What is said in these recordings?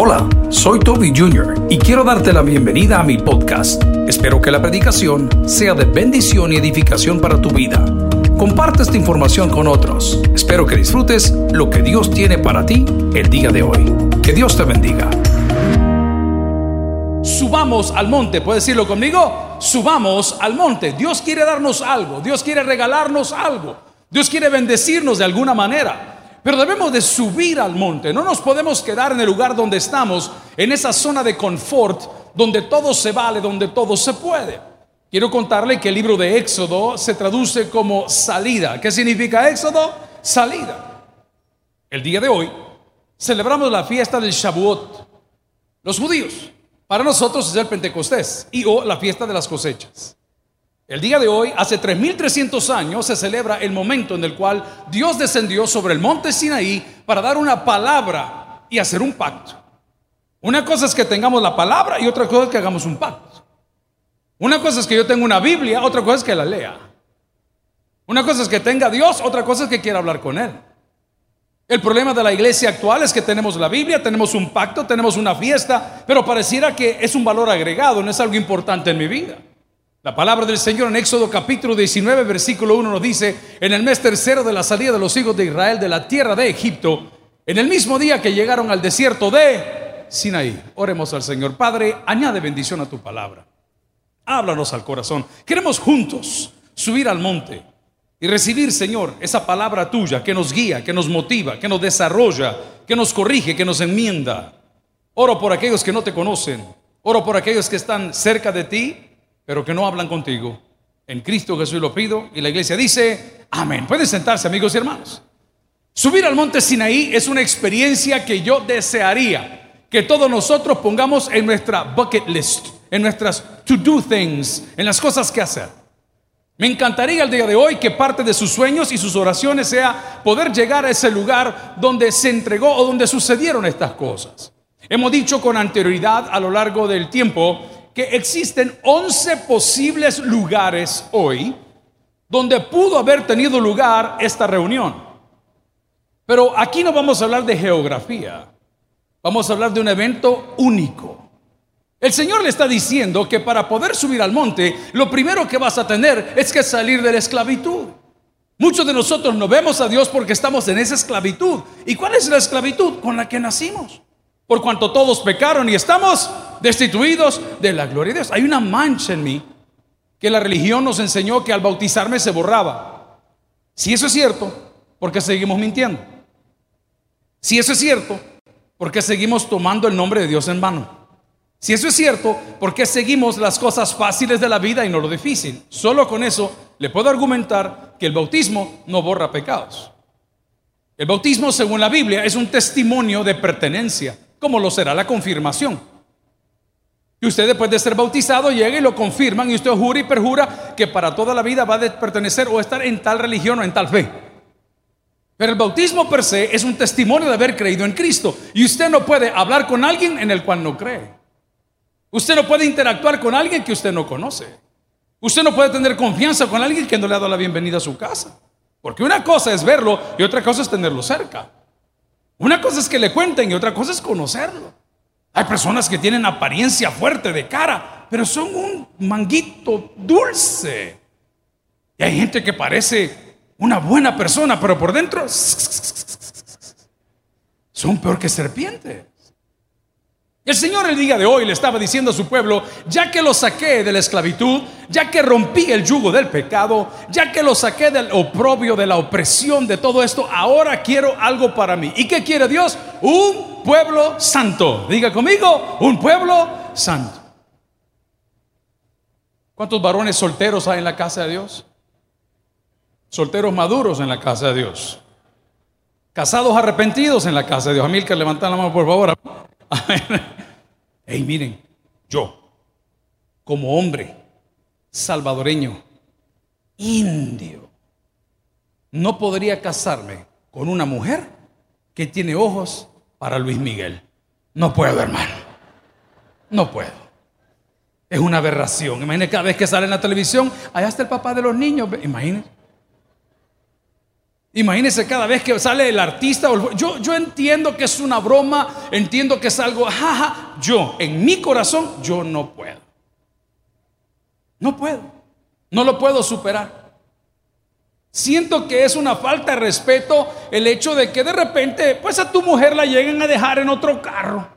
Hola, soy Toby Jr. y quiero darte la bienvenida a mi podcast. Espero que la predicación sea de bendición y edificación para tu vida. Comparte esta información con otros. Espero que disfrutes lo que Dios tiene para ti el día de hoy. Que Dios te bendiga. Subamos al monte, ¿puedes decirlo conmigo? Subamos al monte. Dios quiere darnos algo, Dios quiere regalarnos algo, Dios quiere bendecirnos de alguna manera. Pero debemos de subir al monte. No nos podemos quedar en el lugar donde estamos, en esa zona de confort, donde todo se vale, donde todo se puede. Quiero contarle que el libro de Éxodo se traduce como salida. ¿Qué significa Éxodo? Salida. El día de hoy celebramos la fiesta del Shavuot. Los judíos, para nosotros es el Pentecostés y o la fiesta de las cosechas. El día de hoy, hace 3300 años, se celebra el momento en el cual Dios descendió sobre el monte Sinaí para dar una palabra y hacer un pacto. Una cosa es que tengamos la palabra y otra cosa es que hagamos un pacto. Una cosa es que yo tenga una Biblia, otra cosa es que la lea. Una cosa es que tenga Dios, otra cosa es que quiera hablar con Él. El problema de la iglesia actual es que tenemos la Biblia, tenemos un pacto, tenemos una fiesta, pero pareciera que es un valor agregado, no es algo importante en mi vida. La palabra del Señor en Éxodo capítulo 19, versículo 1 nos dice, en el mes tercero de la salida de los hijos de Israel de la tierra de Egipto, en el mismo día que llegaron al desierto de Sinaí. Oremos al Señor. Padre, añade bendición a tu palabra. Háblanos al corazón. Queremos juntos subir al monte y recibir, Señor, esa palabra tuya que nos guía, que nos motiva, que nos desarrolla, que nos corrige, que nos enmienda. Oro por aquellos que no te conocen. Oro por aquellos que están cerca de ti pero que no hablan contigo. En Cristo Jesús lo pido y la iglesia dice, amén. Pueden sentarse amigos y hermanos. Subir al monte Sinaí es una experiencia que yo desearía que todos nosotros pongamos en nuestra bucket list, en nuestras to do things, en las cosas que hacer. Me encantaría el día de hoy que parte de sus sueños y sus oraciones sea poder llegar a ese lugar donde se entregó o donde sucedieron estas cosas. Hemos dicho con anterioridad a lo largo del tiempo que existen 11 posibles lugares hoy donde pudo haber tenido lugar esta reunión. Pero aquí no vamos a hablar de geografía, vamos a hablar de un evento único. El Señor le está diciendo que para poder subir al monte, lo primero que vas a tener es que salir de la esclavitud. Muchos de nosotros no vemos a Dios porque estamos en esa esclavitud. ¿Y cuál es la esclavitud? Con la que nacimos. Por cuanto todos pecaron y estamos destituidos de la gloria de Dios. Hay una mancha en mí que la religión nos enseñó que al bautizarme se borraba. Si eso es cierto, ¿por qué seguimos mintiendo? Si eso es cierto, ¿por qué seguimos tomando el nombre de Dios en vano? Si eso es cierto, ¿por qué seguimos las cosas fáciles de la vida y no lo difícil? Solo con eso le puedo argumentar que el bautismo no borra pecados. El bautismo, según la Biblia, es un testimonio de pertenencia, como lo será la confirmación. Y usted después de ser bautizado llega y lo confirman y usted jura y perjura que para toda la vida va a pertenecer o estar en tal religión o en tal fe. Pero el bautismo per se es un testimonio de haber creído en Cristo. Y usted no puede hablar con alguien en el cual no cree. Usted no puede interactuar con alguien que usted no conoce. Usted no puede tener confianza con alguien que no le ha dado la bienvenida a su casa. Porque una cosa es verlo y otra cosa es tenerlo cerca. Una cosa es que le cuenten y otra cosa es conocerlo. Hay personas que tienen apariencia fuerte de cara, pero son un manguito dulce. Y hay gente que parece una buena persona, pero por dentro son peor que serpientes. El Señor el día de hoy le estaba diciendo a su pueblo, ya que lo saqué de la esclavitud, ya que rompí el yugo del pecado, ya que lo saqué del oprobio, de la opresión, de todo esto, ahora quiero algo para mí. ¿Y qué quiere Dios? Un pueblo santo. Diga conmigo, un pueblo santo. ¿Cuántos varones solteros hay en la casa de Dios? Solteros maduros en la casa de Dios. Casados arrepentidos en la casa de Dios. Amilcar, levanta la mano por favor. Hey, miren, yo, como hombre salvadoreño, indio, no podría casarme con una mujer que tiene ojos para Luis Miguel. No puedo, hermano. No puedo. Es una aberración. Imagínense cada vez que sale en la televisión, allá está el papá de los niños. Imagínense. Imagínense cada vez que sale el artista. Yo, yo entiendo que es una broma, entiendo que es algo, jaja. Yo, en mi corazón, yo no puedo. No puedo. No lo puedo superar. Siento que es una falta de respeto el hecho de que de repente, pues a tu mujer la lleguen a dejar en otro carro.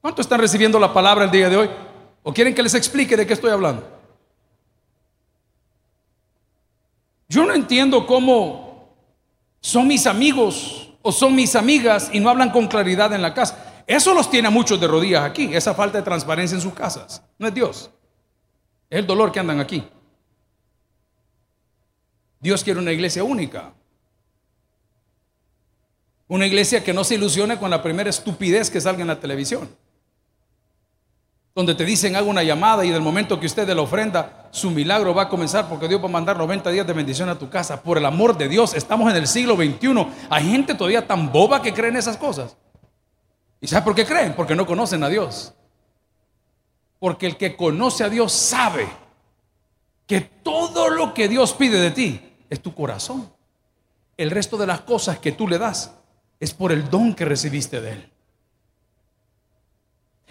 ¿Cuánto están recibiendo la palabra el día de hoy? ¿O quieren que les explique de qué estoy hablando? Yo no entiendo cómo son mis amigos o son mis amigas y no hablan con claridad en la casa. Eso los tiene a muchos de rodillas aquí, esa falta de transparencia en sus casas. No es Dios. Es el dolor que andan aquí. Dios quiere una iglesia única. Una iglesia que no se ilusione con la primera estupidez que salga en la televisión. Donde te dicen haga una llamada y del momento que usted de la ofrenda, su milagro va a comenzar porque Dios va a mandar 90 días de bendición a tu casa. Por el amor de Dios, estamos en el siglo XXI. Hay gente todavía tan boba que cree en esas cosas. ¿Y sabe por qué creen? Porque no conocen a Dios. Porque el que conoce a Dios sabe que todo lo que Dios pide de ti es tu corazón. El resto de las cosas que tú le das es por el don que recibiste de Él.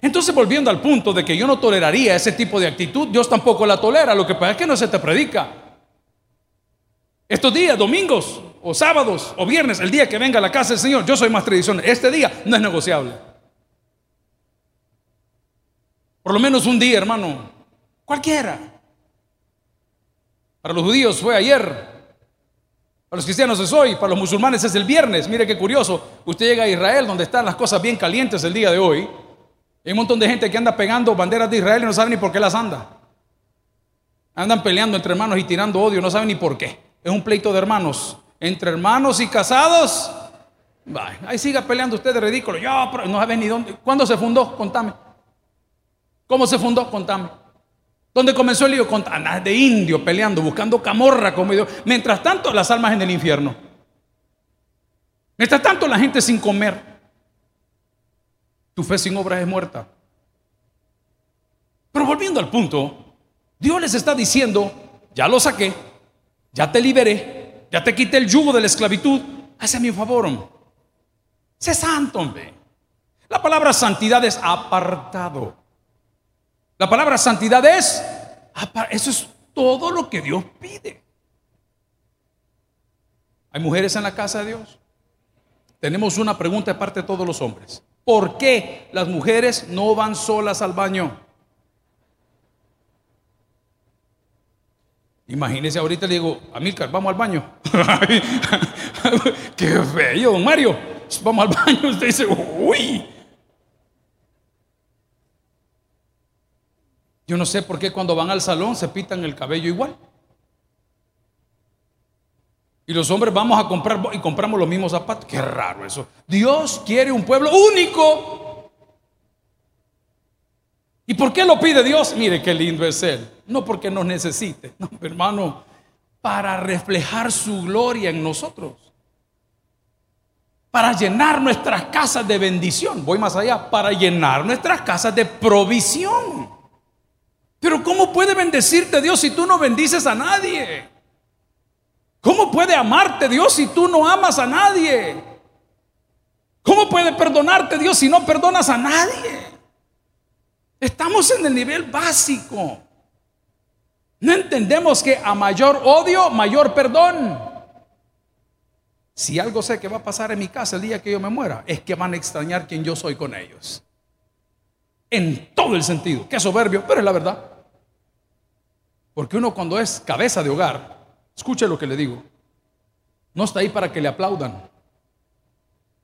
Entonces, volviendo al punto de que yo no toleraría ese tipo de actitud, Dios tampoco la tolera. Lo que pasa es que no se te predica. Estos días, domingos o sábados o viernes, el día que venga a la casa del Señor, yo soy más tradicional. Este día no es negociable. Por lo menos un día, hermano. Cualquiera. Para los judíos fue ayer, para los cristianos es hoy, para los musulmanes es el viernes. Mire qué curioso. Usted llega a Israel, donde están las cosas bien calientes el día de hoy. Hay un montón de gente que anda pegando banderas de Israel y no sabe ni por qué las anda. Andan peleando entre hermanos y tirando odio, no saben ni por qué. Es un pleito de hermanos. Entre hermanos y casados. ahí siga peleando usted de ridículo. Yo no sabe ni dónde. ¿Cuándo se fundó? Contame. ¿Cómo se fundó? Contame. Donde comenzó el lío con de indio peleando, buscando camorra como Dios. Mientras tanto, las almas en el infierno. Mientras tanto, la gente sin comer. Tu fe sin obras es muerta. Pero volviendo al punto, Dios les está diciendo, ya lo saqué, ya te liberé, ya te quité el yugo de la esclavitud, hazme un favor. Sé santo, hombre. La palabra santidad es apartado. La palabra santidad es, eso es todo lo que Dios pide. ¿Hay mujeres en la casa de Dios? Tenemos una pregunta de parte de todos los hombres. ¿Por qué las mujeres no van solas al baño? Imagínese ahorita le digo, Amílcar, vamos al baño. Qué bello, don Mario. Vamos al baño. Usted dice, uy, Yo no sé por qué cuando van al salón se pitan el cabello igual. Y los hombres vamos a comprar y compramos los mismos zapatos. Qué raro eso. Dios quiere un pueblo único. ¿Y por qué lo pide Dios? Mire qué lindo es Él. No porque nos necesite, no, hermano, para reflejar su gloria en nosotros. Para llenar nuestras casas de bendición. Voy más allá, para llenar nuestras casas de provisión. Pero ¿cómo puede bendecirte Dios si tú no bendices a nadie? ¿Cómo puede amarte Dios si tú no amas a nadie? ¿Cómo puede perdonarte Dios si no perdonas a nadie? Estamos en el nivel básico. No entendemos que a mayor odio, mayor perdón. Si algo sé que va a pasar en mi casa el día que yo me muera, es que van a extrañar quien yo soy con ellos. En todo el sentido. Qué soberbio, pero es la verdad. Porque uno cuando es cabeza de hogar, escuche lo que le digo, no está ahí para que le aplaudan.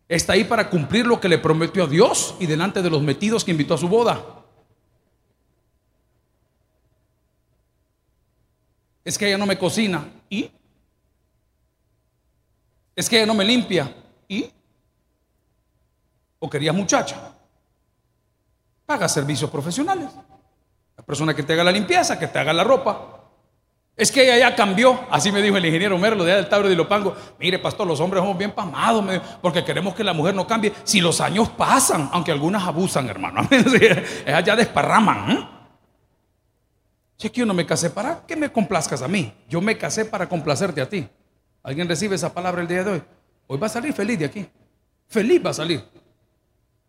Está ahí para cumplir lo que le prometió a Dios y delante de los metidos que invitó a su boda. Es que ella no me cocina. ¿Y? Es que ella no me limpia. ¿Y? ¿O querías muchacha? Paga servicios profesionales. La persona que te haga la limpieza, que te haga la ropa. Es que ella ya cambió, así me dijo el ingeniero Merlo de del Tauro de Ilopango. Mire, pastor, los hombres somos bien pamados, porque queremos que la mujer no cambie. Si los años pasan, aunque algunas abusan, hermano, ellas ya desparraman. ¿eh? Es que yo no me casé para que me complazcas a mí, yo me casé para complacerte a ti. ¿Alguien recibe esa palabra el día de hoy? Hoy va a salir feliz de aquí. Feliz va a salir.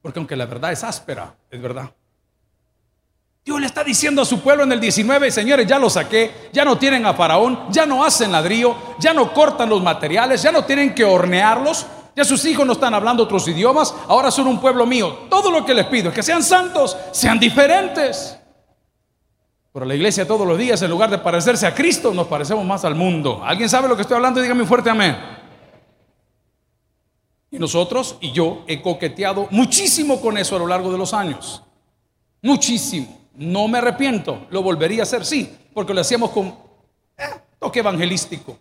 Porque aunque la verdad es áspera, es verdad. Dios le está diciendo a su pueblo en el 19, señores, ya lo saqué, ya no tienen a Faraón, ya no hacen ladrillo, ya no cortan los materiales, ya no tienen que hornearlos, ya sus hijos no están hablando otros idiomas, ahora son un pueblo mío. Todo lo que les pido es que sean santos, sean diferentes. Pero la iglesia todos los días, en lugar de parecerse a Cristo, nos parecemos más al mundo. ¿Alguien sabe lo que estoy hablando? Dígame fuerte amén. Y nosotros y yo he coqueteado muchísimo con eso a lo largo de los años. Muchísimo. No me arrepiento. Lo volvería a hacer, sí, porque lo hacíamos con eh, toque evangelístico.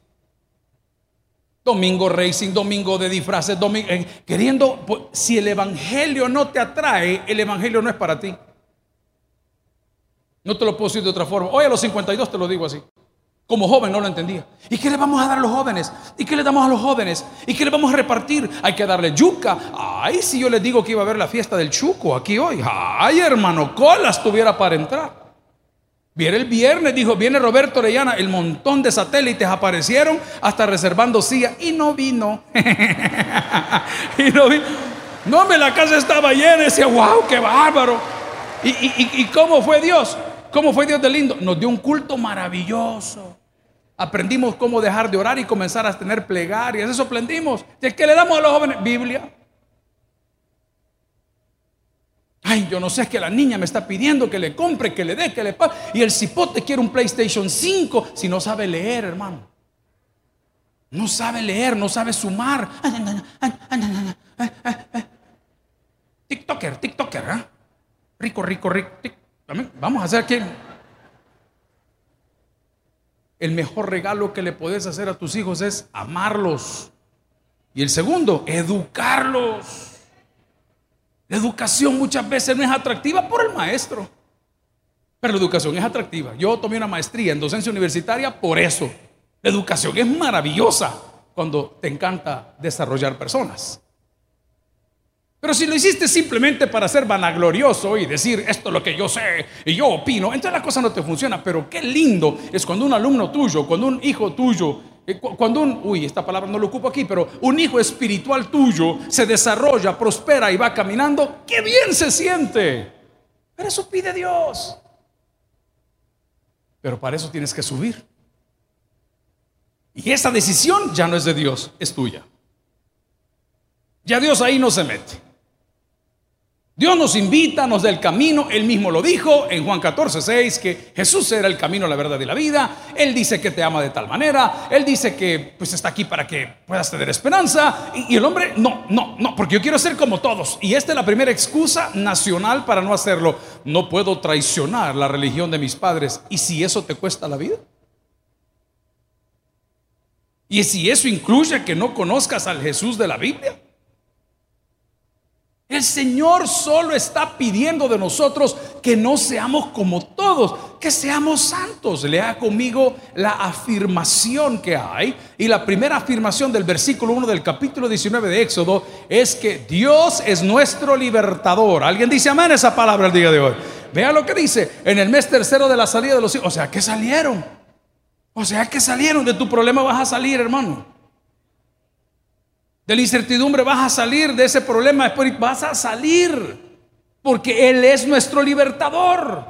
Domingo racing, domingo de disfraces, domingo, eh, queriendo, pues, si el evangelio no te atrae, el evangelio no es para ti. No te lo puedo decir de otra forma. Hoy a los 52 te lo digo así. Como joven no lo entendía. ¿Y qué le vamos a dar a los jóvenes? ¿Y qué le damos a los jóvenes? ¿Y qué le vamos a repartir? Hay que darle yuca. Ay, si yo les digo que iba a haber la fiesta del chuco aquí hoy. Ay, hermano, colas tuviera para entrar. Viene el viernes, dijo, viene Roberto Orellana, el montón de satélites aparecieron hasta reservando silla y no vino. y no vino. No, me la casa estaba llena, decía, wow, qué bárbaro. ¿Y, y, y cómo fue Dios? ¿Cómo fue Dios de lindo? Nos dio un culto maravilloso. Aprendimos cómo dejar de orar y comenzar a tener plegarias. Eso aprendimos. ¿Qué le damos a los jóvenes? Biblia. Ay, yo no sé, es que la niña me está pidiendo que le compre, que le dé, que le pague. Y el cipote quiere un PlayStation 5 si no sabe leer, hermano. No sabe leer, no sabe sumar. TikToker, TikToker, ¿eh? Rico, rico, rico. Vamos a hacer que el mejor regalo que le puedes hacer a tus hijos es amarlos. Y el segundo, educarlos. La educación muchas veces no es atractiva por el maestro. Pero la educación es atractiva. Yo tomé una maestría en docencia universitaria por eso. La educación es maravillosa cuando te encanta desarrollar personas. Pero si lo hiciste simplemente para ser vanaglorioso y decir esto es lo que yo sé y yo opino, entonces la cosa no te funciona. Pero qué lindo es cuando un alumno tuyo, cuando un hijo tuyo, eh, cuando un, uy, esta palabra no lo ocupo aquí, pero un hijo espiritual tuyo se desarrolla, prospera y va caminando, qué bien se siente. Pero eso pide Dios. Pero para eso tienes que subir. Y esa decisión ya no es de Dios, es tuya. Ya Dios ahí no se mete. Dios nos invita, nos da el camino, Él mismo lo dijo en Juan 14, 6, que Jesús era el camino, la verdad y la vida. Él dice que te ama de tal manera, Él dice que pues está aquí para que puedas tener esperanza. Y, y el hombre, no, no, no, porque yo quiero ser como todos. Y esta es la primera excusa nacional para no hacerlo. No puedo traicionar la religión de mis padres. ¿Y si eso te cuesta la vida? ¿Y si eso incluye que no conozcas al Jesús de la Biblia? El Señor solo está pidiendo de nosotros que no seamos como todos, que seamos santos. Lea conmigo la afirmación que hay. Y la primera afirmación del versículo 1 del capítulo 19 de Éxodo es que Dios es nuestro libertador. ¿Alguien dice amén esa palabra el día de hoy? Vea lo que dice en el mes tercero de la salida de los hijos. O sea, que salieron. O sea, que salieron de tu problema vas a salir, hermano. De la incertidumbre vas a salir, de ese problema vas a salir, porque Él es nuestro libertador.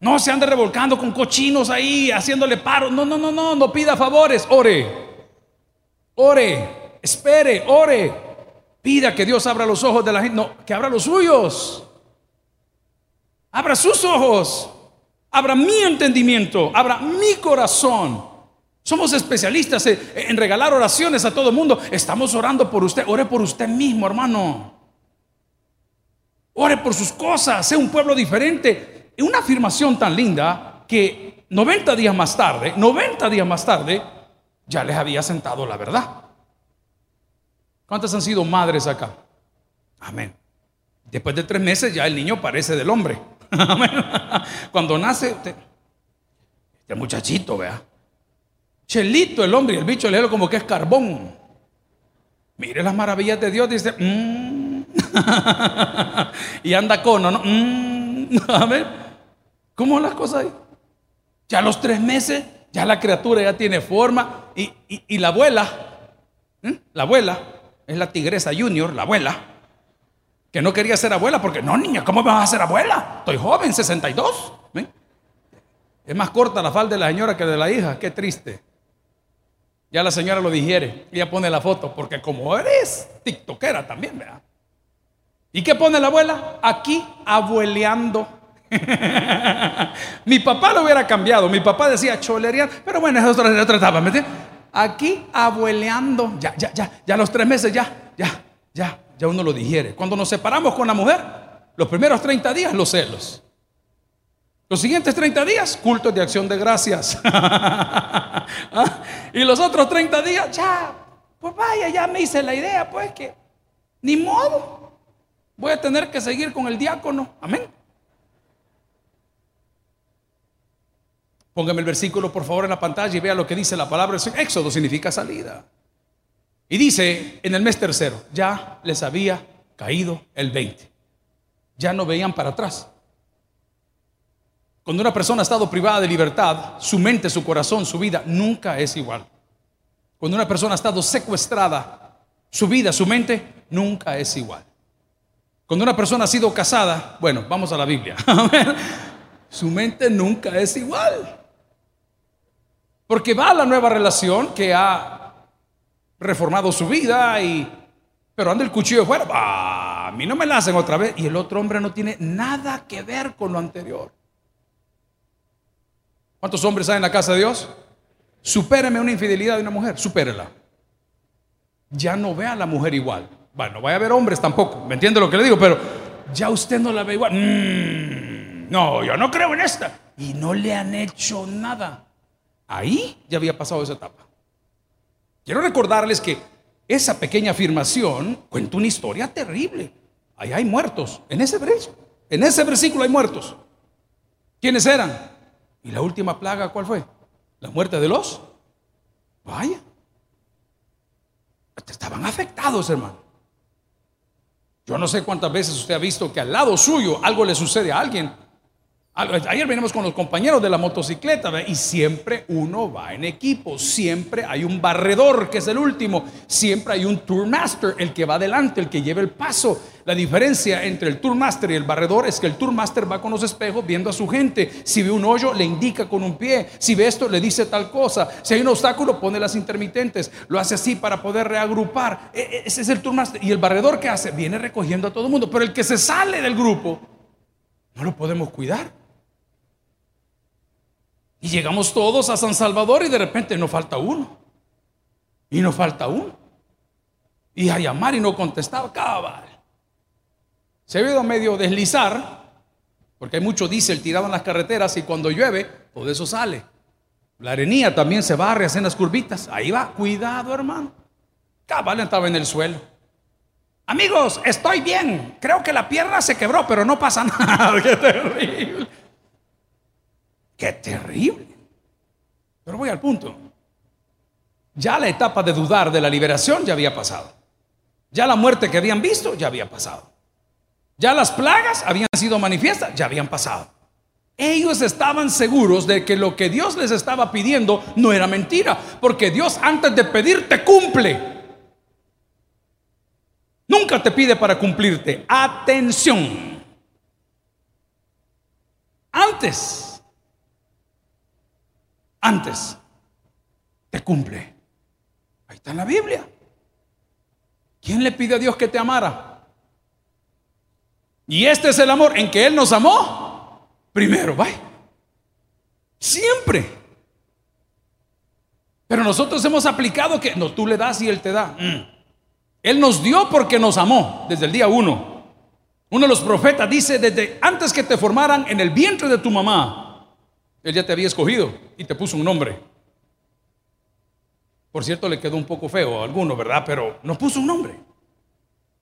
No se ande revolcando con cochinos ahí, haciéndole paro. No, no, no, no, no pida favores. Ore, ore, espere, ore. Pida que Dios abra los ojos de la gente. No, que abra los suyos. Abra sus ojos. Abra mi entendimiento. Abra mi corazón somos especialistas en regalar oraciones a todo el mundo. Estamos orando por usted. Ore por usted mismo, hermano. Ore por sus cosas. Sea un pueblo diferente. Una afirmación tan linda que 90 días más tarde, 90 días más tarde, ya les había sentado la verdad. ¿Cuántas han sido madres acá? Amén. Después de tres meses ya el niño parece del hombre. Amén. Cuando nace, este muchachito, vea. Chelito el hombre y el bicho le como que es carbón. Mire las maravillas de Dios, dice, mmm. y anda con, ¿no? Mm. A ver, ¿cómo las cosas ahí? Ya a los tres meses Ya la criatura ya tiene forma y, la abuela, la abuela, es la tigresa junior, la abuela, que no quería ser abuela porque, no niña, ¿cómo me vas a ser abuela? Estoy joven, 62. Es más corta la falda de la señora que de la hija, qué triste. Ya la señora lo digiere, ella pone la foto, porque como eres tiktokera también, ¿verdad? ¿Y qué pone la abuela? Aquí abueleando. mi papá lo hubiera cambiado, mi papá decía cholería, pero bueno, es otra, otra etapa, ¿me entiendes? Aquí abueleando, ya, ya, ya, ya los tres meses, ya, ya, ya, ya uno lo digiere. Cuando nos separamos con la mujer, los primeros 30 días los celos. Los siguientes 30 días, cultos de acción de gracias. Ah, y los otros 30 días, ya, pues vaya, ya me hice la idea, pues que ni modo. Voy a tener que seguir con el diácono. Amén. Póngame el versículo por favor en la pantalla y vea lo que dice la palabra. Éxodo significa salida. Y dice en el mes tercero, ya les había caído el 20. Ya no veían para atrás. Cuando una persona ha estado privada de libertad, su mente, su corazón, su vida nunca es igual. Cuando una persona ha estado secuestrada, su vida, su mente nunca es igual. Cuando una persona ha sido casada, bueno, vamos a la Biblia. su mente nunca es igual. Porque va a la nueva relación que ha reformado su vida y pero anda el cuchillo de fuera, a mí no me la hacen otra vez y el otro hombre no tiene nada que ver con lo anterior. ¿Cuántos hombres hay en la casa de Dios? Supéreme una infidelidad de una mujer, supérela. Ya no ve a la mujer igual. Bueno, no vaya a ver hombres tampoco, ¿me entiende lo que le digo? Pero ya usted no la ve igual. Mm, no, yo no creo en esta. Y no le han hecho nada. Ahí ya había pasado esa etapa. Quiero recordarles que esa pequeña afirmación cuenta una historia terrible. Ahí hay muertos. En ese versículo, en ese versículo hay muertos. ¿Quiénes eran? ¿Y la última plaga cuál fue? La muerte de los. Vaya. Estaban afectados, hermano. Yo no sé cuántas veces usted ha visto que al lado suyo algo le sucede a alguien Ayer venimos con los compañeros de la motocicleta y siempre uno va en equipo, siempre hay un barredor que es el último, siempre hay un tourmaster, el que va adelante, el que lleva el paso. La diferencia entre el tourmaster y el barredor es que el tourmaster va con los espejos viendo a su gente. Si ve un hoyo, le indica con un pie. Si ve esto, le dice tal cosa. Si hay un obstáculo, pone las intermitentes. Lo hace así para poder reagrupar. E, e, ese es el tourmaster. Y el barredor que hace, viene recogiendo a todo el mundo. Pero el que se sale del grupo, no lo podemos cuidar. Y llegamos todos a San Salvador y de repente nos falta uno. Y nos falta uno. Y a llamar y no contestaba, cabal. Se a medio deslizar, porque hay mucho diésel tirado en las carreteras y cuando llueve, todo eso sale. La arenía también se barre, hacen las curvitas. Ahí va, cuidado hermano. Cabal estaba en el suelo. Amigos, estoy bien. Creo que la pierna se quebró, pero no pasa nada. Qué terrible. Qué terrible. Pero voy al punto. Ya la etapa de dudar de la liberación ya había pasado. Ya la muerte que habían visto ya había pasado. Ya las plagas habían sido manifiestas, ya habían pasado. Ellos estaban seguros de que lo que Dios les estaba pidiendo no era mentira, porque Dios antes de pedirte cumple. Nunca te pide para cumplirte. Atención. Antes antes te cumple. Ahí está en la Biblia. ¿Quién le pide a Dios que te amara? Y este es el amor en que Él nos amó. Primero, vaya. Siempre. Pero nosotros hemos aplicado que no, tú le das y Él te da. Mm. Él nos dio porque nos amó desde el día uno. Uno de los profetas dice, desde antes que te formaran en el vientre de tu mamá, él ya te había escogido y te puso un nombre. Por cierto, le quedó un poco feo a alguno, ¿verdad? Pero nos puso un nombre.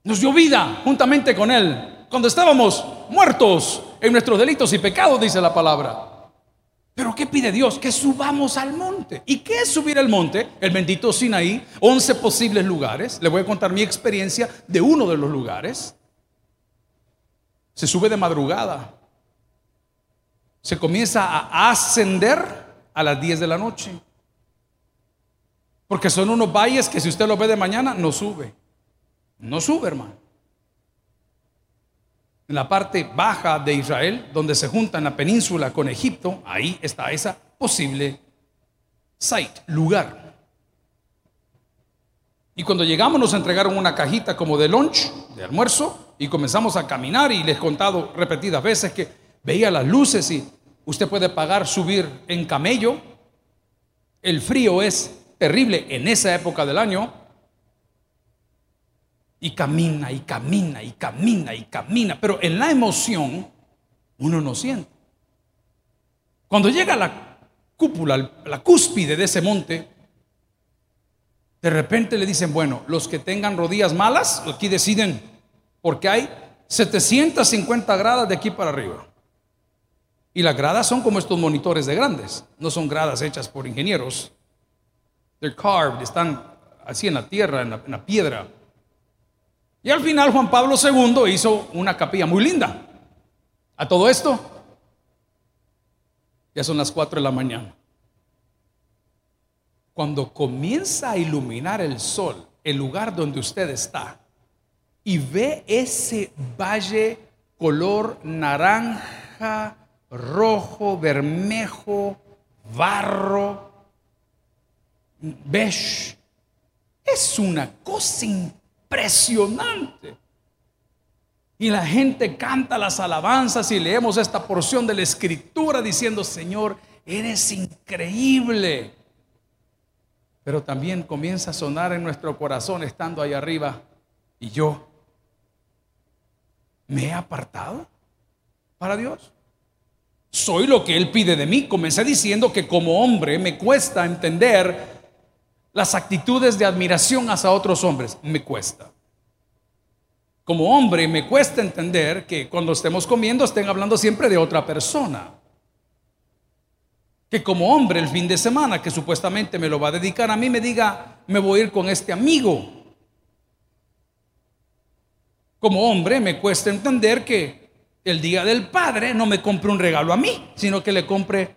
Nos dio vida juntamente con Él. Cuando estábamos muertos en nuestros delitos y pecados, dice la palabra. Pero ¿qué pide Dios? Que subamos al monte. ¿Y qué es subir al monte? El bendito Sinaí, 11 posibles lugares. Le voy a contar mi experiencia de uno de los lugares. Se sube de madrugada se comienza a ascender a las 10 de la noche. Porque son unos valles que si usted los ve de mañana, no sube. No sube, hermano. En la parte baja de Israel, donde se junta la península con Egipto, ahí está esa posible site, lugar. Y cuando llegamos nos entregaron una cajita como de lunch, de almuerzo, y comenzamos a caminar y les he contado repetidas veces que veía las luces y usted puede pagar subir en camello. El frío es terrible en esa época del año. Y camina y camina y camina y camina, pero en la emoción uno no siente. Cuando llega a la cúpula, la cúspide de ese monte, de repente le dicen, bueno, los que tengan rodillas malas, aquí deciden, porque hay 750 gradas de aquí para arriba. Y las gradas son como estos monitores de grandes, no son gradas hechas por ingenieros. They're carved, están así en la tierra, en la, piedra. Y al final Juan Pablo II hizo una capilla muy linda. A todo esto, ya son las 4 de la mañana. Cuando comienza a iluminar el sol, el lugar donde usted está, y ve ese valle color naranja, rojo, bermejo, barro, beige. Es una cosa impresionante. Y la gente canta las alabanzas y leemos esta porción de la escritura diciendo, Señor, eres increíble. Pero también comienza a sonar en nuestro corazón estando ahí arriba. Y yo, ¿me he apartado para Dios? Soy lo que Él pide de mí. Comencé diciendo que como hombre me cuesta entender las actitudes de admiración hacia otros hombres. Me cuesta. Como hombre me cuesta entender que cuando estemos comiendo estén hablando siempre de otra persona. Que como hombre el fin de semana, que supuestamente me lo va a dedicar a mí, me diga, me voy a ir con este amigo. Como hombre me cuesta entender que el día del padre no me compre un regalo a mí, sino que le compre,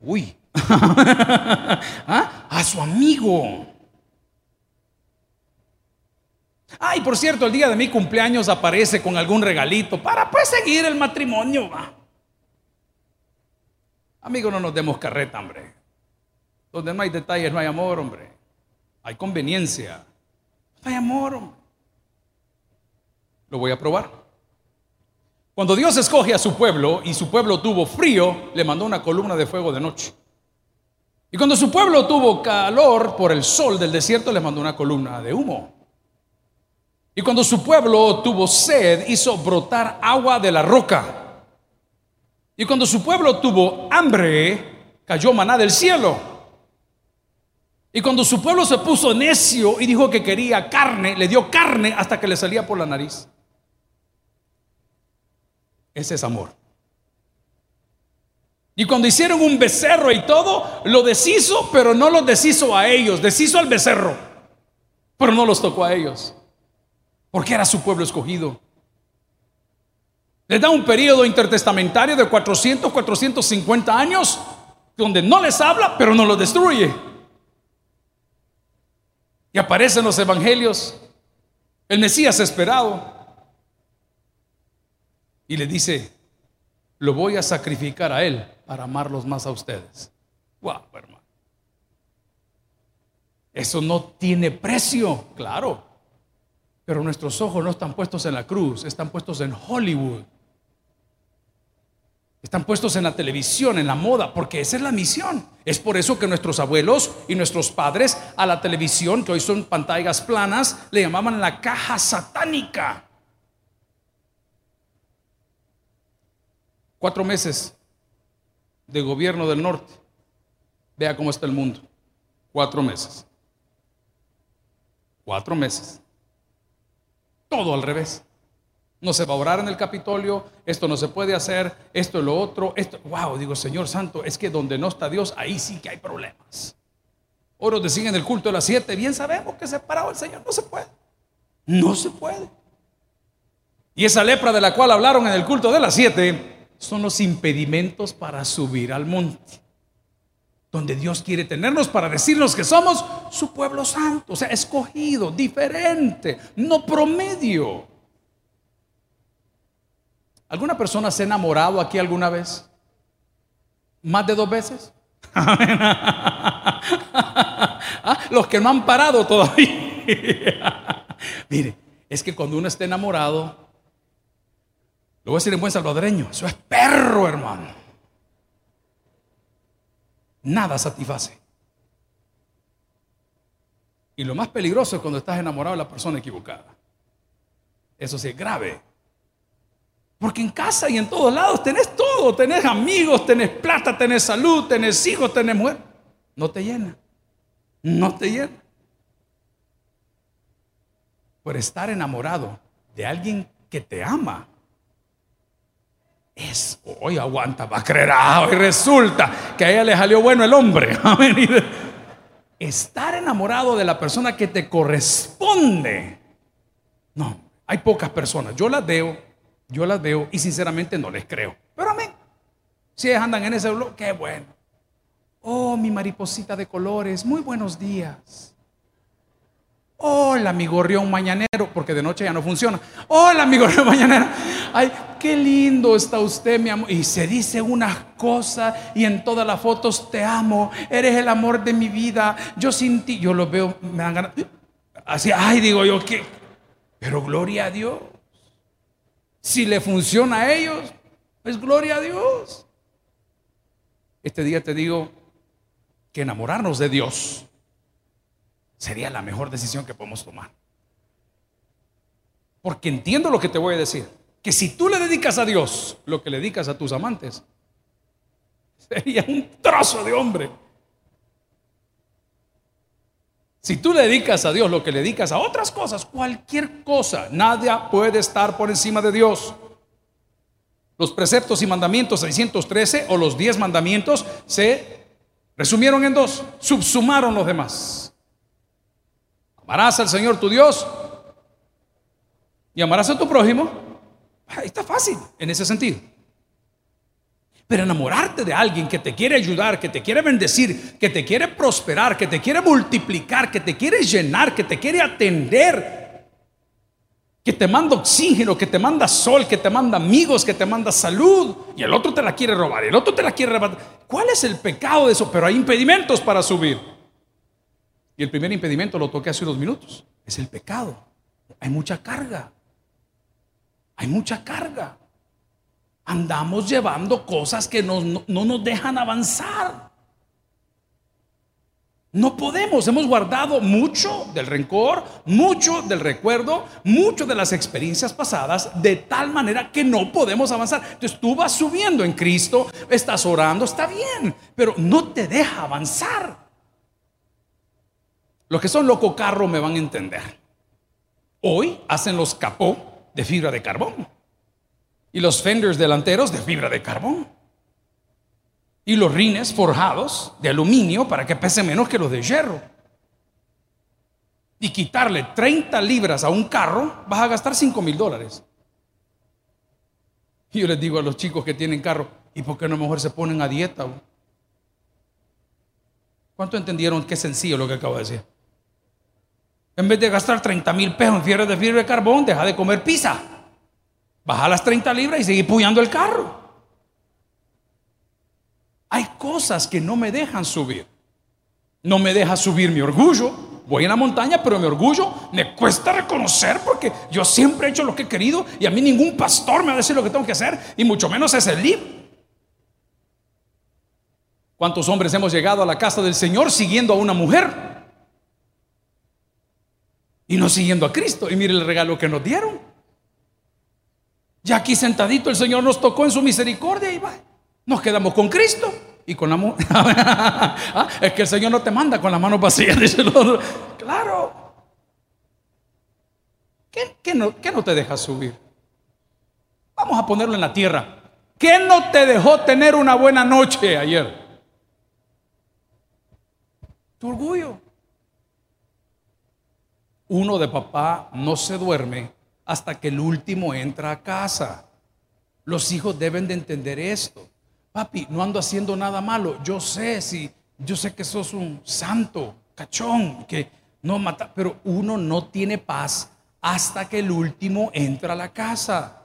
uy, ¿Ah? a su amigo. Ay, por cierto, el día de mi cumpleaños aparece con algún regalito para pues seguir el matrimonio. Amigo, no nos demos carreta, hombre. Donde no hay detalles, no hay amor, hombre. Hay conveniencia. No hay amor, hombre. Lo voy a probar. Cuando Dios escoge a su pueblo y su pueblo tuvo frío, le mandó una columna de fuego de noche. Y cuando su pueblo tuvo calor por el sol del desierto, le mandó una columna de humo. Y cuando su pueblo tuvo sed, hizo brotar agua de la roca. Y cuando su pueblo tuvo hambre, cayó maná del cielo. Y cuando su pueblo se puso necio y dijo que quería carne, le dio carne hasta que le salía por la nariz. Ese es amor. Y cuando hicieron un becerro y todo, lo deshizo, pero no lo deshizo a ellos, deshizo al becerro, pero no los tocó a ellos, porque era su pueblo escogido. Les da un periodo intertestamentario de 400, 450 años, donde no les habla, pero no los destruye. Y aparecen los evangelios, el Mesías esperado, y le dice, lo voy a sacrificar a él para amarlos más a ustedes. Wow, hermano. Eso no tiene precio, claro. Pero nuestros ojos no están puestos en la cruz, están puestos en Hollywood. Están puestos en la televisión, en la moda, porque esa es la misión. Es por eso que nuestros abuelos y nuestros padres a la televisión, que hoy son pantallas planas, le llamaban la caja satánica. Cuatro meses de gobierno del norte. Vea cómo está el mundo. Cuatro meses. Cuatro meses. Todo al revés. No se va a orar en el Capitolio, esto no se puede hacer, esto y lo otro, esto. Wow, digo, Señor Santo, es que donde no está Dios, ahí sí que hay problemas. Oros deciden el culto de las siete, bien sabemos que separado el Señor, no se puede. No se puede. Y esa lepra de la cual hablaron en el culto de las siete son los impedimentos para subir al monte. donde Dios quiere tenernos para decirnos que somos su pueblo santo, o sea, escogido, diferente, no promedio. ¿Alguna persona se ha enamorado aquí alguna vez? ¿Más de dos veces? Ah, los que no han parado todavía. Mire, es que cuando uno está enamorado, lo voy a decir en buen salvadoreño, eso es perro, hermano. Nada satisface. Y lo más peligroso es cuando estás enamorado de la persona equivocada. Eso sí es grave. Porque en casa y en todos lados tenés todo, tenés amigos, tenés plata, tenés salud, tenés hijos, tenés mujer. No te llena, no te llena. Por estar enamorado de alguien que te ama, es, hoy aguanta, va a creer, ah, hoy resulta que a ella le salió bueno el hombre. Estar enamorado de la persona que te corresponde. No, hay pocas personas. Yo las veo yo las veo y sinceramente no les creo. Pero amén. Si ellas andan en ese blog, qué bueno. Oh, mi mariposita de colores, muy buenos días. Hola, mi gorrión mañanero, porque de noche ya no funciona. Hola, mi gorrión mañanero. Qué lindo está usted, mi amor. Y se dice unas cosas y en todas las fotos te amo. Eres el amor de mi vida. Yo sin yo lo veo, me dan ganas. Así, ay, digo yo, que. Pero gloria a Dios. Si le funciona a ellos, pues gloria a Dios. Este día te digo que enamorarnos de Dios sería la mejor decisión que podemos tomar. Porque entiendo lo que te voy a decir. Que si tú le dedicas a Dios lo que le dedicas a tus amantes, sería un trozo de hombre. Si tú le dedicas a Dios lo que le dedicas a otras cosas, cualquier cosa, nada puede estar por encima de Dios. Los preceptos y mandamientos 613 o los 10 mandamientos se resumieron en dos, subsumaron los demás. Amarás al Señor tu Dios y amarás a tu prójimo. Está fácil en ese sentido. Pero enamorarte de alguien que te quiere ayudar, que te quiere bendecir, que te quiere prosperar, que te quiere multiplicar, que te quiere llenar, que te quiere atender, que te manda oxígeno, que te manda sol, que te manda amigos, que te manda salud, y el otro te la quiere robar, el otro te la quiere robar. ¿Cuál es el pecado de eso? Pero hay impedimentos para subir. Y el primer impedimento lo toqué hace unos minutos. Es el pecado. Hay mucha carga. Hay mucha carga andamos llevando cosas que no, nos dejan avanzar. No podemos, hemos guardado mucho del rencor, mucho del recuerdo, mucho de las experiencias pasadas, de tal manera que no podemos avanzar. Entonces tú vas subiendo en Cristo, estás orando, está bien, pero no te deja avanzar. Los que son loco carro me van a entender. Hoy hacen los capó de fibra de carbón y los fenders delanteros de fibra de carbón. Y los rines forjados de aluminio para que pese menos que los de hierro. Y quitarle 30 libras a un carro, vas a gastar 5 mil dólares. Y yo les digo a los chicos que tienen carro, ¿y por qué no mejor se ponen a dieta? ¿Cuánto entendieron qué sencillo lo que acabo de decir? En vez de gastar 30 mil pesos en fibra de fibra de carbón, deja de comer pizza. Baja las 30 libras y seguir puyando el carro. Hay cosas que no me dejan subir. No me deja subir mi orgullo. Voy en la montaña, pero mi orgullo me cuesta reconocer porque yo siempre he hecho lo que he querido y a mí ningún pastor me va a decir lo que tengo que hacer y mucho menos ese libro. ¿Cuántos hombres hemos llegado a la casa del Señor siguiendo a una mujer? Y no siguiendo a Cristo. Y mire el regalo que nos dieron. Ya aquí sentadito el Señor nos tocó en su misericordia y va. Nos quedamos con Cristo y con la ah, es que el Señor no te manda con las manos vacías, dice el otro. Claro. ¿Qué, no, ¿Qué no te deja subir? Vamos a ponerlo en la tierra. ¿Qué no te dejó tener una buena noche ayer? Tu orgullo. Uno de papá no se duerme hasta que el último entra a casa. Los hijos deben de entender esto. Papi, no ando haciendo nada malo. Yo sé si yo sé que sos un santo, cachón, que no mata, pero uno no tiene paz hasta que el último entra a la casa.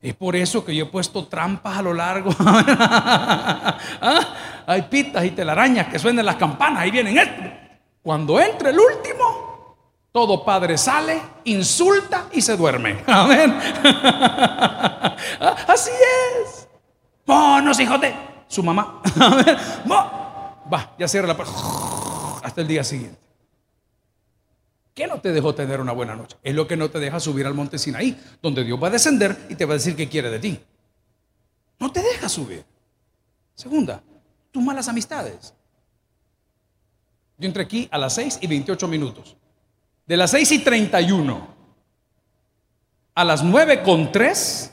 Es por eso que yo he puesto trampas a lo largo. ¿Ah? Hay pitas y telarañas que suenen las campanas, ahí vienen. Cuando entra el último, todo padre sale, insulta y se duerme. Amén. Así es. Monos, hijos de su mamá. Va, ya cierra la puerta. Hasta el día siguiente. ¿Qué no te dejó tener una buena noche? Es lo que no te deja subir al monte Sinaí, donde Dios va a descender y te va a decir qué quiere de ti. No te deja subir. Segunda, tus malas amistades. Yo entré aquí a las 6 y 28 minutos. De las 6 y 31 a las 9 con 3,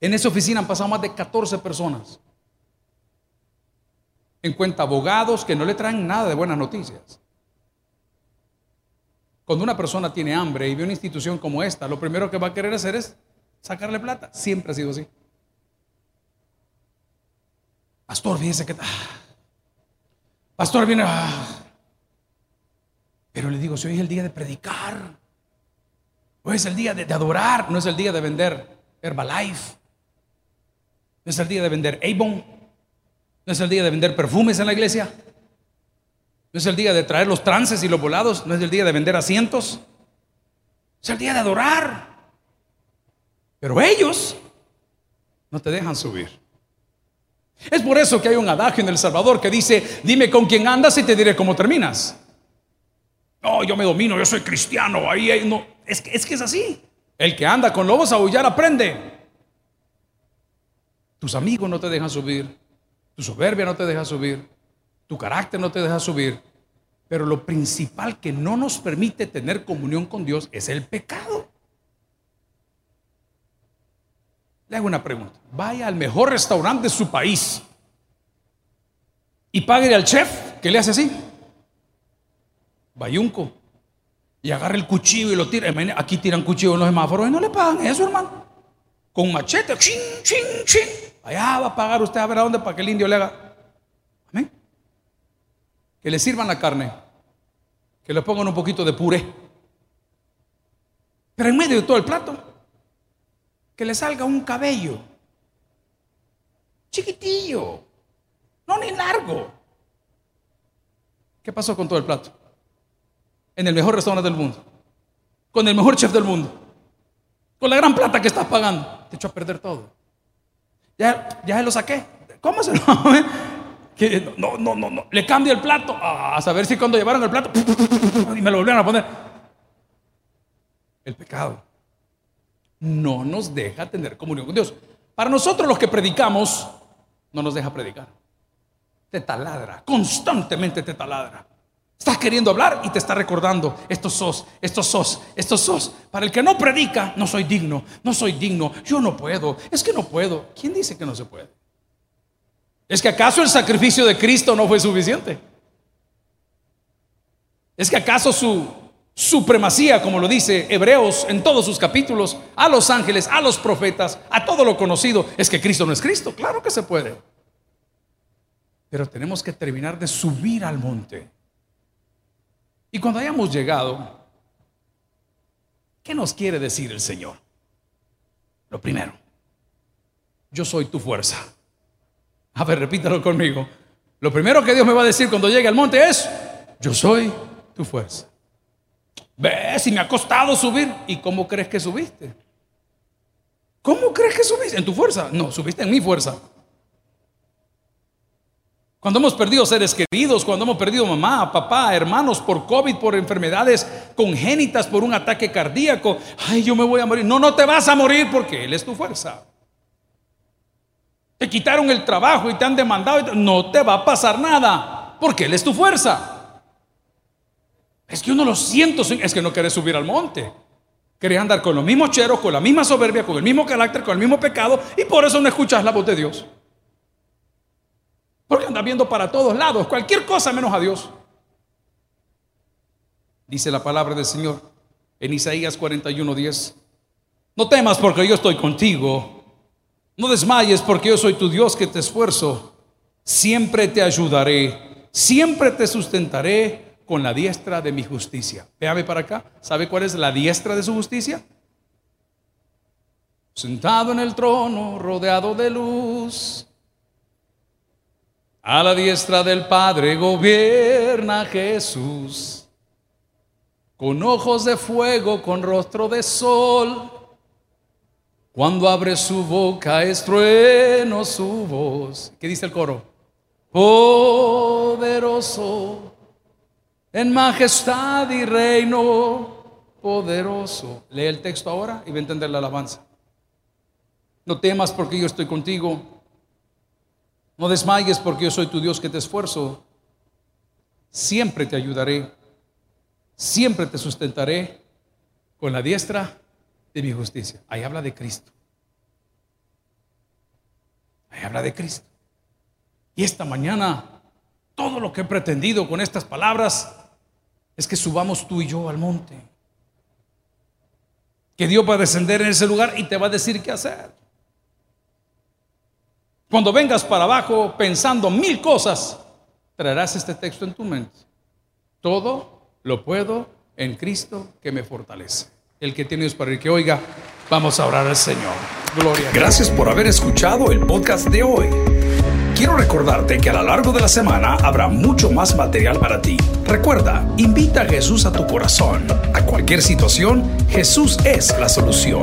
en esa oficina han pasado más de 14 personas. En cuenta abogados que no le traen nada de buenas noticias. Cuando una persona tiene hambre y ve una institución como esta, lo primero que va a querer hacer es sacarle plata. Siempre ha sido así. Pastor, fíjese que... Ah, pastor, viene... Ah. Pero le digo, si hoy es el día de predicar, hoy es el día de, adorar, no es el día de vender Herbalife, no es el día de vender Avon, no es el día de vender perfumes en la iglesia. No es el día de traer los trances y los volados, no es el día de vender asientos, es el día de adorar. Pero ellos no te dejan subir. Es por eso que hay un adagio en El Salvador que dice, dime con quién andas y te diré cómo terminas. No, yo me domino, yo soy cristiano, ahí, no. Es que, es que es así. El que anda con lobos a aullar aprende. Tus amigos no te dejan subir, tu soberbia no te deja subir, tu carácter no te deja subir, pero lo principal que no nos permite tener comunión con Dios es el pecado. Le hago una pregunta. Vaya al mejor restaurante de su país y pague al chef que le hace así. Bayunco. Y agarra el cuchillo y lo tira. Aquí tiran cuchillo en los semáforos y no le pagan eso, hermano. Con machete. Chin, chin, chin. Allá va a pagar usted a ver a dónde para que el indio le haga que le sirvan la carne, que le pongan un poquito de puré. Pero en medio de todo el plato, que le salga un cabello chiquitillo, no ni largo. ¿Qué pasó con todo el plato? En el mejor restaurante del mundo, con el mejor chef del mundo, con la gran plata que estás pagando, te echó a perder todo. Ya, ya lo saqué. ¿Cómo se lo? que no, no, no, no, le cambio el plato, ah, a saber si cuando llevaron el plato y me lo volvieron a poner. El pecado no nos deja tener comunión con Dios. Para nosotros los que predicamos, no nos deja predicar. Te taladra, constantemente te taladra. Estás queriendo hablar y te está recordando, estos sos, estos sos, estos sos. Para el que no predica, no soy digno, no soy digno, yo no puedo, es que no puedo. ¿Quién dice que no se puede? ¿Es que acaso el sacrificio de Cristo no fue suficiente? ¿Es que acaso su supremacía, como lo dice Hebreos en todos sus capítulos, a los ángeles, a los profetas, a todo lo conocido, es que Cristo no es Cristo? Claro que se puede. Pero tenemos que terminar de subir al monte. Y cuando hayamos llegado, ¿qué nos quiere decir el Señor? Lo primero, yo soy tu fuerza. A ver, repítalo conmigo. Lo primero que Dios me va a decir cuando llegue al monte es, yo soy tu fuerza. Ve, si me ha costado subir. ¿Y cómo crees que subiste? ¿Cómo crees que subiste? ¿En tu fuerza? No, subiste en mi fuerza. Cuando hemos perdido seres queridos, cuando hemos perdido mamá, papá, hermanos por COVID, por enfermedades congénitas, por un ataque cardíaco, ay, yo me voy a morir. No, no te vas a morir porque Él es tu fuerza. Te quitaron el trabajo y te han demandado. No te va a pasar nada, porque Él es tu fuerza. Es que uno lo siento, es que no querés subir al monte. Querés andar con los mismos cheros, con la misma soberbia, con el mismo carácter, con el mismo pecado, y por eso no escuchas la voz de Dios. Porque andas viendo para todos lados, cualquier cosa menos a Dios. Dice la palabra del Señor en Isaías 41:10. No temas porque yo estoy contigo. No desmayes porque yo soy tu Dios que te esfuerzo. siempre te ayudaré, siempre te sustentaré con la diestra de mi justicia. Véame para acá. ¿Sabe cuál es la diestra de su justicia? Sentado en el trono, rodeado de luz. A la diestra del Padre gobierna Jesús. Con ojos de fuego, con rostro de sol. Cuando abre su boca es trueno su voz. ¿Qué dice el coro? Poderoso, en majestad y reino poderoso. Lee el texto ahora y va a entender la alabanza. No temas porque yo estoy contigo. No desmayes porque yo soy tu Dios que te esfuerzo. Siempre te ayudaré. Siempre te sustentaré con la diestra de mi justicia. Ahí habla de Cristo. Ahí habla de Cristo. Y esta mañana, todo lo que he pretendido con estas palabras es que subamos tú y yo al monte. Que Dios va a descender en ese lugar y te va a decir qué hacer. Cuando vengas para abajo pensando mil cosas, traerás este texto en tu mente. Todo lo puedo en Cristo que me fortalece. El que tiene Dios para el que oiga, vamos a orar al Señor. Gloria. Gracias por haber escuchado el podcast de hoy. Quiero recordarte que a lo largo de la semana habrá mucho más material para ti. Recuerda, invita a Jesús a tu corazón. A cualquier situación, Jesús es la solución.